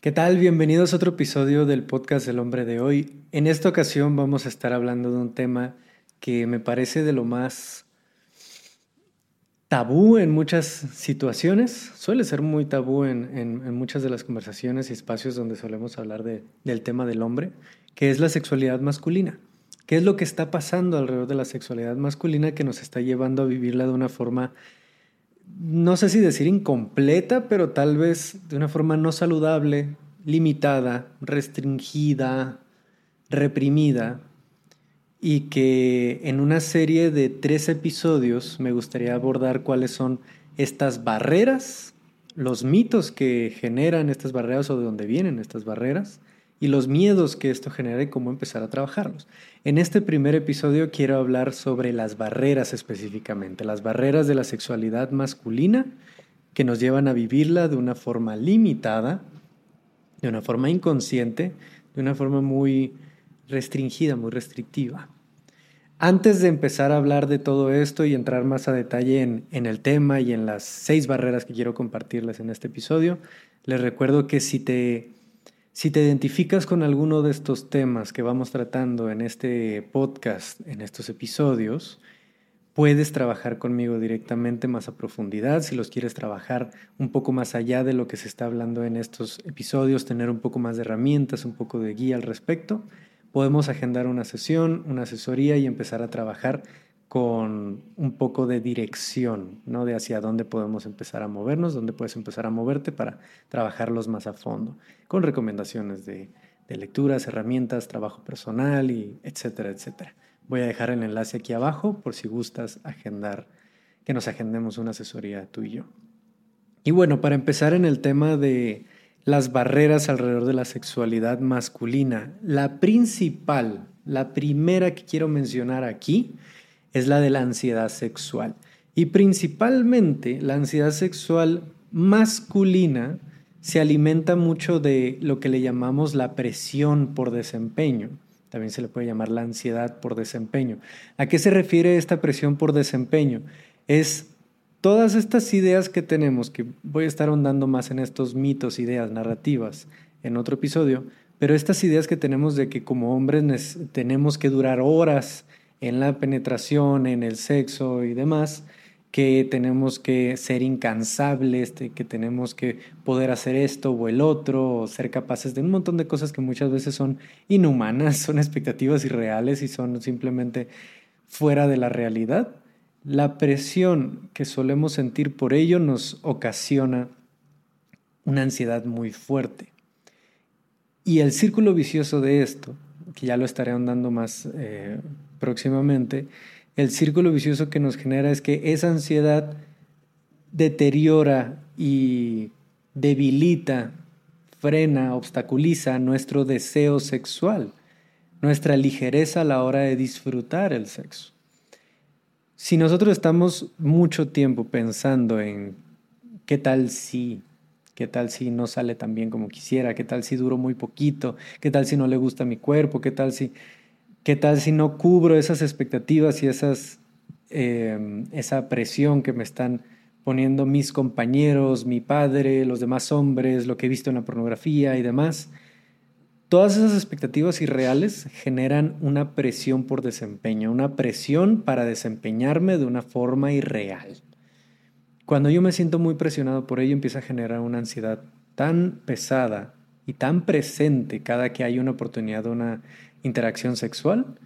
¿Qué tal? Bienvenidos a otro episodio del podcast El hombre de hoy. En esta ocasión vamos a estar hablando de un tema que me parece de lo más tabú en muchas situaciones. Suele ser muy tabú en, muchas de las conversaciones y espacios donde solemos hablar del tema del hombre, que es la sexualidad masculina. ¿Qué es lo que está pasando alrededor de la sexualidad masculina que nos está llevando a vivirla de una forma no sé si decir incompleta, pero tal vez de una forma no saludable, limitada, restringida, reprimida, y que en una serie de tres episodios me gustaría abordar cuáles son estas barreras, los mitos que generan estas barreras o de dónde vienen estas barreras, y los miedos que esto genera y cómo empezar a trabajarlos. En este primer episodio quiero hablar sobre las barreras específicamente, las barreras de la sexualidad masculina que nos llevan a vivirla de una forma limitada, de una forma inconsciente, de una forma muy restringida, muy restrictiva. Antes de empezar a hablar de todo esto y entrar más a detalle en, en, el tema y en las seis barreras que quiero compartirles en este episodio, les recuerdo que si te si te identificas con alguno de estos temas que vamos tratando en este podcast, en estos episodios, puedes trabajar conmigo directamente más a profundidad. Si los quieres trabajar un poco más allá de lo que se está hablando en estos episodios, tener un poco más de herramientas, un poco de guía al respecto, podemos agendar una sesión, una asesoría y empezar a trabajar con un poco de dirección, ¿no? De hacia dónde podemos empezar a movernos, dónde puedes empezar a moverte para trabajarlos más a fondo, con recomendaciones de, lecturas, herramientas, trabajo personal y etcétera, etcétera. Voy a dejar el enlace aquí abajo por si gustas agendar, que nos agendemos una asesoría tú y yo. Y bueno, para empezar en el tema de las barreras alrededor de la sexualidad masculina, la principal, la primera que quiero mencionar aquí, es la de la ansiedad sexual. Y principalmente la ansiedad sexual masculina se alimenta mucho de lo que le llamamos la presión por desempeño. También se le puede llamar la ansiedad por desempeño. ¿A qué se refiere esta presión por desempeño? Es todas estas ideas que tenemos, que voy a estar ahondando más en estos mitos, ideas, narrativas en otro episodio, pero estas ideas que tenemos de que como hombres tenemos que durar horas en la penetración, en el sexo y demás, que tenemos que ser incansables, que tenemos que poder hacer esto o el otro, o ser capaces de un montón de cosas que muchas veces son inhumanas, son expectativas irreales y son simplemente fuera de la realidad. La presión que solemos sentir por ello nos ocasiona una ansiedad muy fuerte. Y el círculo vicioso de esto, que ya lo estaré ahondando más eh, próximamente, el círculo vicioso que nos genera es que esa ansiedad deteriora y debilita, frena, obstaculiza nuestro deseo sexual, nuestra ligereza a la hora de disfrutar el sexo. Si nosotros estamos mucho tiempo pensando en qué tal si, qué tal si no sale tan bien como quisiera, qué tal si duro muy poquito, qué tal si no le gusta mi cuerpo, qué tal si ¿Qué tal si no cubro esas expectativas y esas, em, esa presión que me están poniendo mis compañeros, mi padre, los demás hombres, lo que he visto en la pornografía y demás? Todas esas expectativas irreales generan una presión por desempeño, una presión para desempeñarme de una forma irreal. Cuando yo me siento muy presionado por ello, empieza a generar una ansiedad tan pesada y tan presente cada que hay una oportunidad, una interacción sexual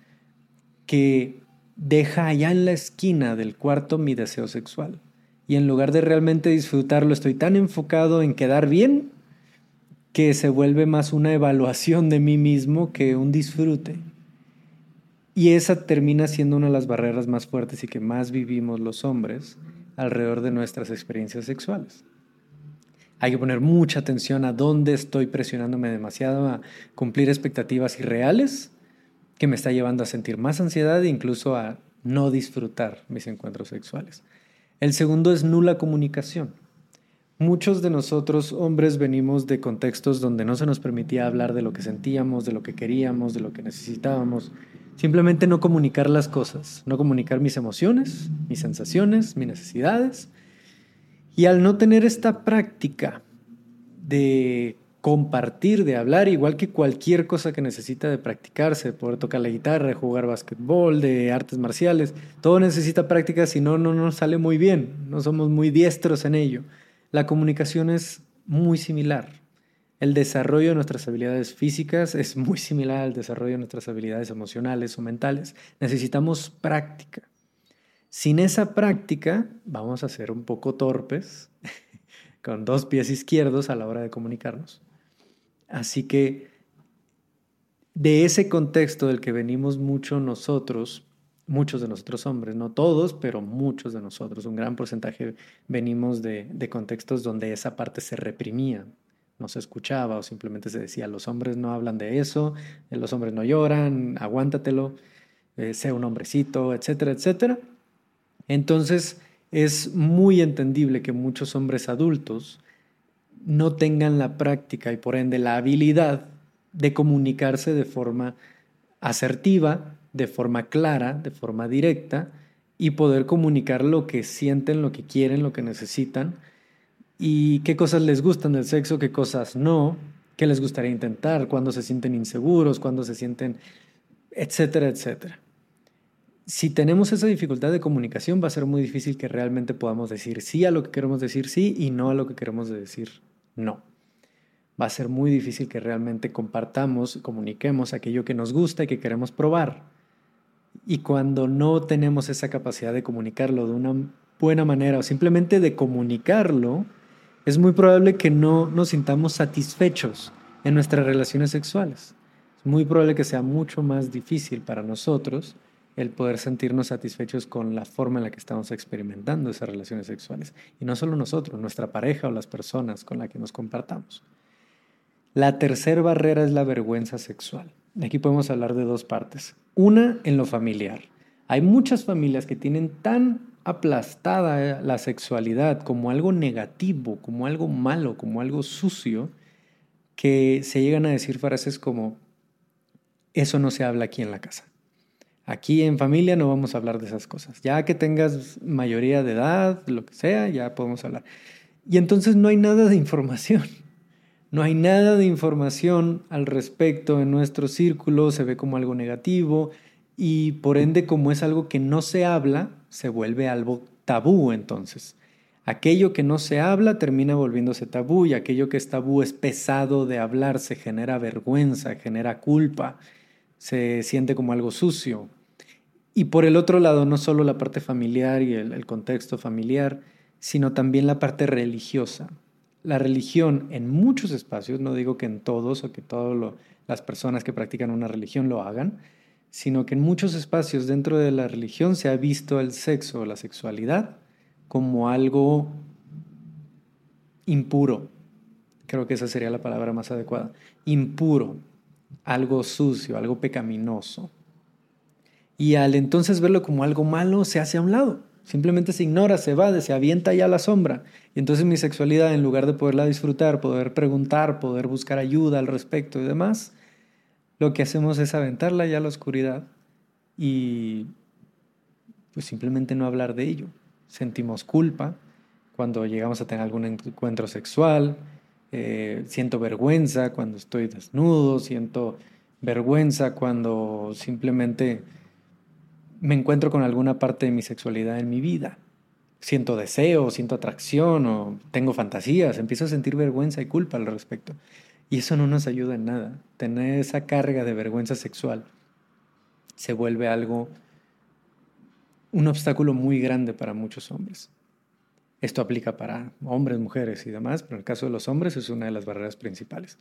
que deja allá en la esquina del cuarto mi deseo sexual. Y en lugar de realmente disfrutarlo, estoy tan enfocado en quedar bien que se vuelve más una evaluación de mí mismo que un disfrute. Y esa termina siendo una de las barreras más fuertes y que más vivimos los hombres alrededor de nuestras experiencias sexuales. Hay que poner mucha atención a dónde estoy presionándome demasiado a cumplir expectativas irreales que me está llevando a sentir más ansiedad e incluso a no disfrutar mis encuentros sexuales. El segundo es nula comunicación. Muchos de nosotros hombres venimos de contextos donde no se nos permitía hablar de lo que sentíamos, de lo que queríamos, de lo que necesitábamos. Simplemente no comunicar las cosas, no comunicar mis emociones, mis sensaciones, mis necesidades y al no tener esta práctica de compartir, de hablar, igual que cualquier cosa que necesita de practicarse, poder tocar la guitarra, jugar básquetbol, de artes marciales, todo necesita práctica, si no, no nos sale muy bien, no somos muy diestros en ello. La comunicación es muy similar. El desarrollo de nuestras habilidades físicas es muy similar al desarrollo de nuestras habilidades emocionales o mentales. Necesitamos práctica. Sin esa práctica vamos a ser un poco torpes, con dos pies izquierdos a la hora de comunicarnos. Así que de ese contexto del que venimos mucho nosotros, muchos de nosotros hombres, no todos, pero muchos de nosotros, un gran porcentaje venimos de, contextos donde esa parte se reprimía, no se escuchaba o simplemente se decía, los hombres no hablan de eso, los hombres no lloran, aguántatelo, eh, sea un hombrecito, etcétera, etcétera. Entonces es muy entendible que muchos hombres adultos no tengan la práctica y por ende la habilidad de comunicarse de forma asertiva, de forma clara, de forma directa y poder comunicar lo que sienten, lo que quieren, lo que necesitan y qué cosas les gustan del sexo, qué cosas no, qué les gustaría intentar, cuándo se sienten inseguros, cuándo se sienten, etcétera, etcétera. Si tenemos esa dificultad de comunicación, va a ser muy difícil que realmente podamos decir sí a lo que queremos decir sí y no a lo que queremos decir no. Va a ser muy difícil que realmente compartamos, comuniquemos aquello que nos gusta y que queremos probar. Y cuando no tenemos esa capacidad de comunicarlo de una buena manera o simplemente de comunicarlo, es muy probable que no nos sintamos satisfechos en nuestras relaciones sexuales. Es muy probable que sea mucho más difícil para nosotros el poder sentirnos satisfechos con la forma en la que estamos experimentando esas relaciones sexuales. Y no solo nosotros, nuestra pareja o las personas con las que nos compartamos. La tercera barrera es la vergüenza sexual. Aquí podemos hablar de dos partes. Una, en lo familiar. Hay muchas familias que tienen tan aplastada la sexualidad como algo negativo, como algo malo, como algo sucio, que se llegan a decir frases como, eso no se habla aquí en la casa. Aquí en familia no vamos a hablar de esas cosas. Ya que tengas mayoría de edad, lo que sea, ya podemos hablar. Y entonces no hay nada de información. No hay nada de información al respecto en nuestro círculo, se ve como algo negativo y por ende como es algo que no se habla, se vuelve algo tabú entonces. Aquello que no se habla termina volviéndose tabú y aquello que es tabú es pesado de hablar, se genera vergüenza, genera culpa se siente como algo sucio. Y por el otro lado, no solo la parte familiar y el, contexto familiar, sino también la parte religiosa. La religión en muchos espacios, no digo que en todos o que todas las personas que practican una religión lo hagan, sino que en muchos espacios dentro de la religión se ha visto el sexo o la sexualidad como algo impuro. Creo que esa sería la palabra más adecuada. Impuro, algo sucio, algo pecaminoso. Y al entonces verlo como algo malo, se hace a un lado. Simplemente se ignora, se va, se avienta ya a la sombra. Y entonces mi sexualidad, en lugar de poderla disfrutar, poder preguntar, poder buscar ayuda al respecto y demás, lo que hacemos es aventarla ya a la oscuridad y pues simplemente no hablar de ello. Sentimos culpa cuando llegamos a tener algún encuentro sexual, eh, siento vergüenza cuando estoy desnudo, siento vergüenza cuando simplemente me encuentro con alguna parte de mi sexualidad en mi vida. Siento deseo, siento atracción o tengo fantasías, empiezo a sentir vergüenza y culpa al respecto. Y eso no nos ayuda en nada. Tener esa carga de vergüenza sexual se vuelve algo, un obstáculo muy grande para muchos hombres. Esto aplica para hombres, mujeres y demás, pero en el caso de los hombres es una de las barreras principales.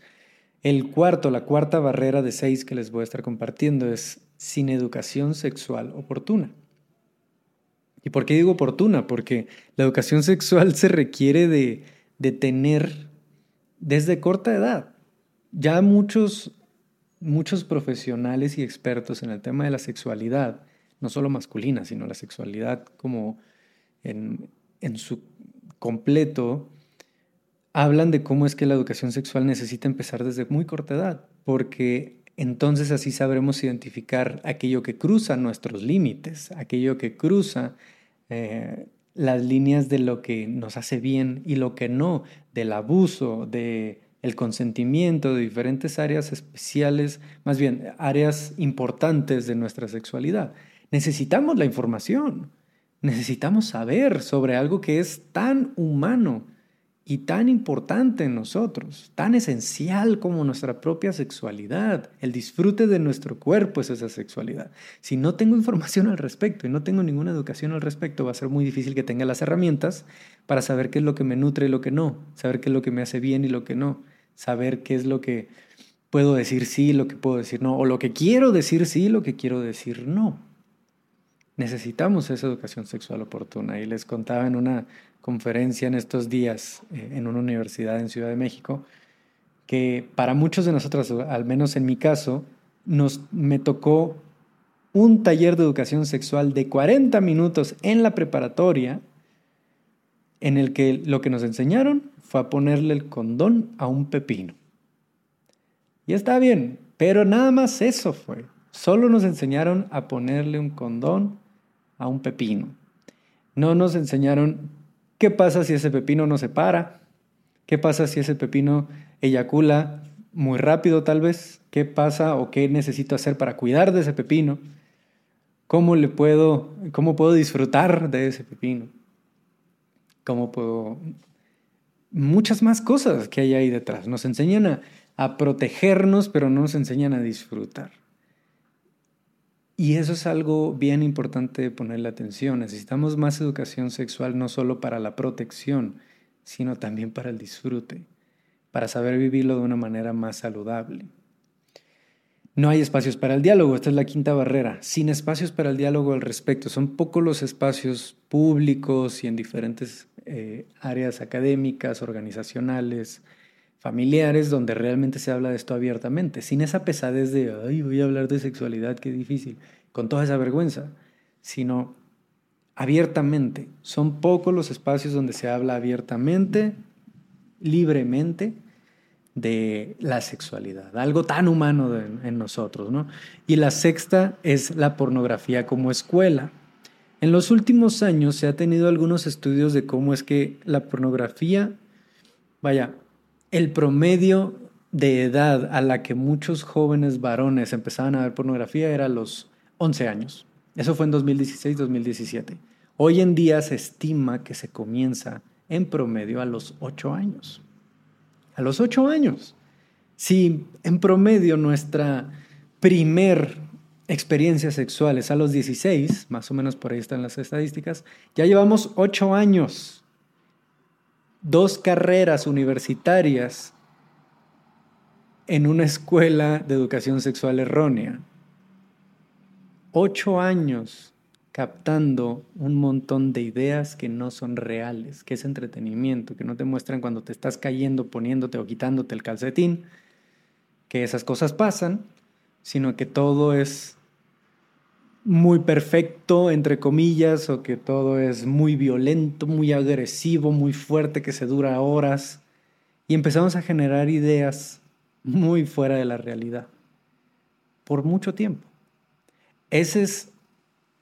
El cuarto, la cuarta barrera de seis que les voy a estar compartiendo es sin educación sexual oportuna. ¿Y por qué digo oportuna? Porque la educación sexual se requiere de, de tener desde corta edad. Ya muchos, muchos profesionales y expertos en el tema de la sexualidad, no solo masculina, sino la sexualidad como en, en su completo, hablan de cómo es que la educación sexual necesita empezar desde muy corta edad, porque entonces así sabremos identificar aquello que cruza nuestros límites, aquello que cruza eh, las líneas de lo que nos hace bien y lo que no, del abuso, de el consentimiento de diferentes áreas especiales, más bien áreas importantes de nuestra sexualidad. Necesitamos la información, necesitamos saber sobre algo que es tan humano y tan importante en nosotros, tan esencial como nuestra propia sexualidad. El disfrute de nuestro cuerpo es esa sexualidad. Si no tengo información al respecto y no tengo ninguna educación al respecto, va a ser muy difícil que tenga las herramientas para saber qué es lo que me nutre y lo que no, saber qué es lo que me hace bien y lo que no, saber qué es lo que puedo decir sí, lo que puedo decir no, o lo que quiero decir sí, lo que quiero decir no. Necesitamos esa educación sexual oportuna y les contaba en una conferencia en estos días eh, en una universidad en Ciudad de México, que para muchos de nosotros, al menos en mi caso, nos, me tocó un taller de educación sexual de 40 minutos en la preparatoria, en el que lo que nos enseñaron fue a ponerle el condón a un pepino. Y está bien, pero nada más eso fue. Solo nos enseñaron a ponerle un condón a un pepino. No nos enseñaron ¿Qué pasa si ese pepino no se para? ¿Qué pasa si ese pepino eyacula muy rápido tal vez? ¿Qué pasa o qué necesito hacer para cuidar de ese pepino? ¿Cómo le puedo cómo puedo disfrutar de ese pepino? ¿Cómo puedo muchas más cosas que hay ahí detrás? Nos enseñan a, a protegernos, pero no nos enseñan a disfrutar. Y eso es algo bien importante de ponerle atención. Necesitamos más educación sexual no solo para la protección, sino también para el disfrute, para saber vivirlo de una manera más saludable. No hay espacios para el diálogo, esta es la quinta barrera. Sin espacios para el diálogo al respecto, son pocos los espacios públicos y en diferentes eh, áreas académicas, organizacionales, familiares donde realmente se habla de esto abiertamente, sin esa pesadez de, ay, voy a hablar de sexualidad, qué difícil, con toda esa vergüenza, sino abiertamente. Son pocos los espacios donde se habla abiertamente, libremente, de la sexualidad, algo tan humano en nosotros, ¿no? Y la sexta es la pornografía como escuela. En los últimos años se ha tenido algunos estudios de cómo es que la pornografía, vaya, el promedio de edad a la que muchos jóvenes varones empezaban a ver pornografía era los 11 años. Eso fue en 2016-2017. Hoy en día se estima que se comienza en promedio a los 8 años. A los 8 años. Si en promedio nuestra primer experiencia sexual es a los 16, más o menos por ahí están las estadísticas, ya llevamos 8 años dos carreras universitarias en una escuela de educación sexual errónea. Ocho años captando un montón de ideas que no son reales, que es entretenimiento, que no te muestran cuando te estás cayendo, poniéndote o quitándote el calcetín, que esas cosas pasan, sino que todo es muy perfecto, entre comillas, o que todo es muy violento, muy agresivo, muy fuerte, que se dura horas. Y empezamos a generar ideas muy fuera de la realidad por mucho tiempo. Esa es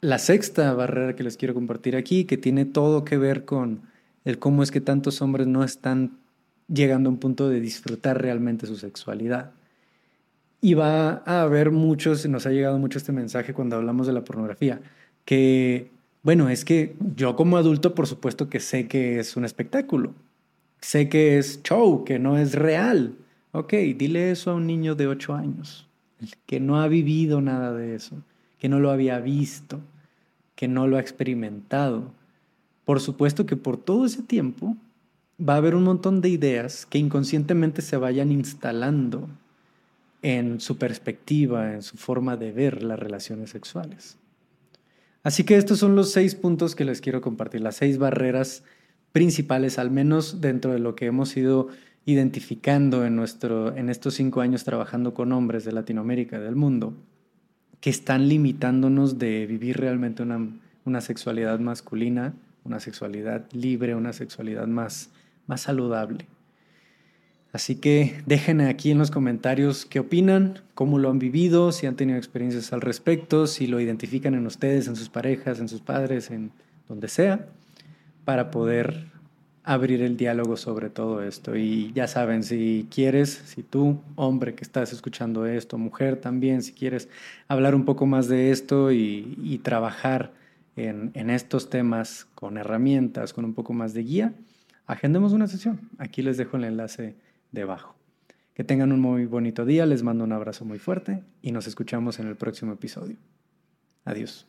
la sexta barrera que les quiero compartir aquí, que tiene todo que ver con el cómo es que tantos hombres no están llegando a un punto de disfrutar realmente su sexualidad. Y va a haber muchos, nos ha llegado mucho este mensaje cuando hablamos de la pornografía, que, bueno, es que yo como adulto, por supuesto que sé que es un espectáculo, sé que es show, que no es real. Ok, dile eso a un niño de 8 años, que no ha vivido nada de eso, que no lo había visto, que no lo ha experimentado. Por supuesto que por todo ese tiempo va a haber un montón de ideas que inconscientemente se vayan instalando en su perspectiva, en su forma de ver las relaciones sexuales. Así que estos son los seis puntos que les quiero compartir, las seis barreras principales, al menos dentro de lo que hemos ido identificando en, nuestro, en estos cinco años trabajando con hombres de Latinoamérica del mundo, que están limitándonos de vivir realmente una, una sexualidad masculina, una sexualidad libre, una sexualidad más, más saludable. Así que dejen aquí en los comentarios qué opinan, cómo lo han vivido, si han tenido experiencias al respecto, si lo identifican en ustedes, en sus parejas, en sus padres, en donde sea, para poder abrir el diálogo sobre todo esto. Y ya saben, si quieres, si tú, hombre que estás escuchando esto, mujer también, si quieres hablar un poco más de esto y, trabajar en, en, estos temas con herramientas, con un poco más de guía, agendemos una sesión. Aquí les dejo el enlace debajo. Que tengan un muy bonito día, les mando un abrazo muy fuerte y nos escuchamos en el próximo episodio. Adiós.